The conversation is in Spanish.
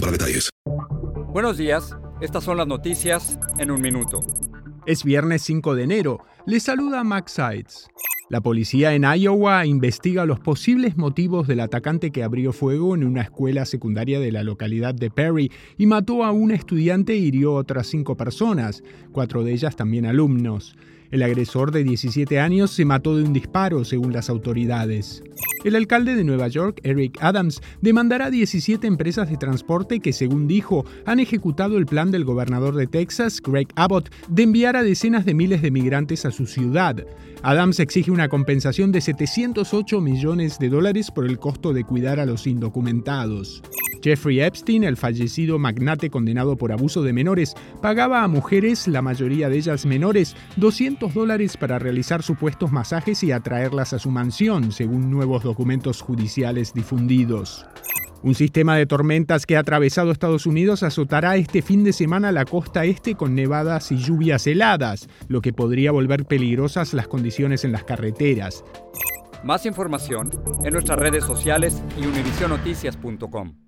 para detalles. Buenos días, estas son las noticias en un minuto. Es viernes 5 de enero. Le saluda Max Sides. La policía en Iowa investiga los posibles motivos del atacante que abrió fuego en una escuela secundaria de la localidad de Perry y mató a un estudiante e hirió a otras cinco personas, cuatro de ellas también alumnos. El agresor de 17 años se mató de un disparo, según las autoridades. El alcalde de Nueva York, Eric Adams, demandará a 17 empresas de transporte que, según dijo, han ejecutado el plan del gobernador de Texas, Greg Abbott, de enviar a decenas de miles de migrantes a su ciudad. Adams exige una compensación de 708 millones de dólares por el costo de cuidar a los indocumentados. Jeffrey Epstein, el fallecido magnate condenado por abuso de menores, pagaba a mujeres, la mayoría de ellas menores, 200 dólares para realizar supuestos masajes y atraerlas a su mansión, según nuevos documentos judiciales difundidos. Un sistema de tormentas que ha atravesado Estados Unidos azotará este fin de semana la costa este con nevadas y lluvias heladas, lo que podría volver peligrosas las condiciones en las carreteras. Más información en nuestras redes sociales y univisionoticias.com.